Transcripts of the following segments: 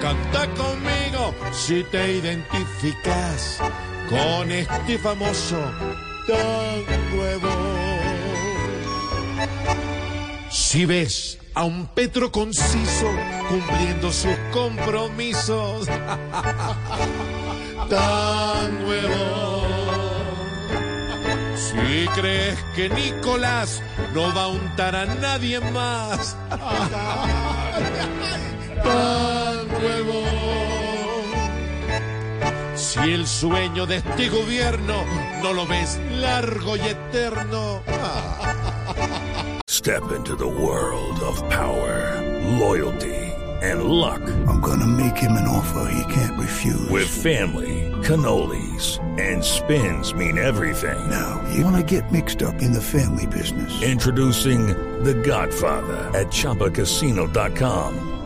canta conmigo si te identificas con este famoso de Bond. Si ves a un Petro conciso cumpliendo sus compromisos, tan huevón. Si crees que Nicolás no va a untar a nadie más, tan huevón. Si el sueño de este gobierno no lo ves largo y eterno, Step into the world of power, loyalty, and luck. I'm gonna make him an offer he can't refuse. With family, cannolis, and spins mean everything. now, you wanna get mixed up in the family business. Introducing The Godfather at ChumbaCasino.com.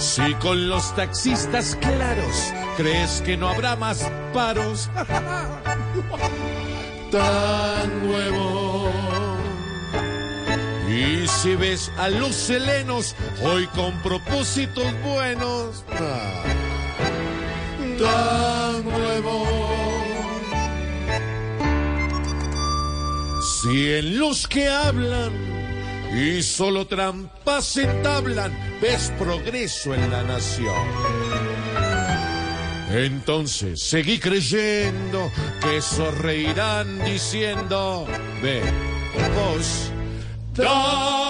Si con los taxistas claros crees que no habrá más paros, tan huevón. Y si ves a los helenos hoy con propósitos buenos, tan huevón. Si en los que hablan y solo trampas entablan, ves progreso en la nación. Entonces seguí creyendo que esos reirán diciendo, ve, vos, tan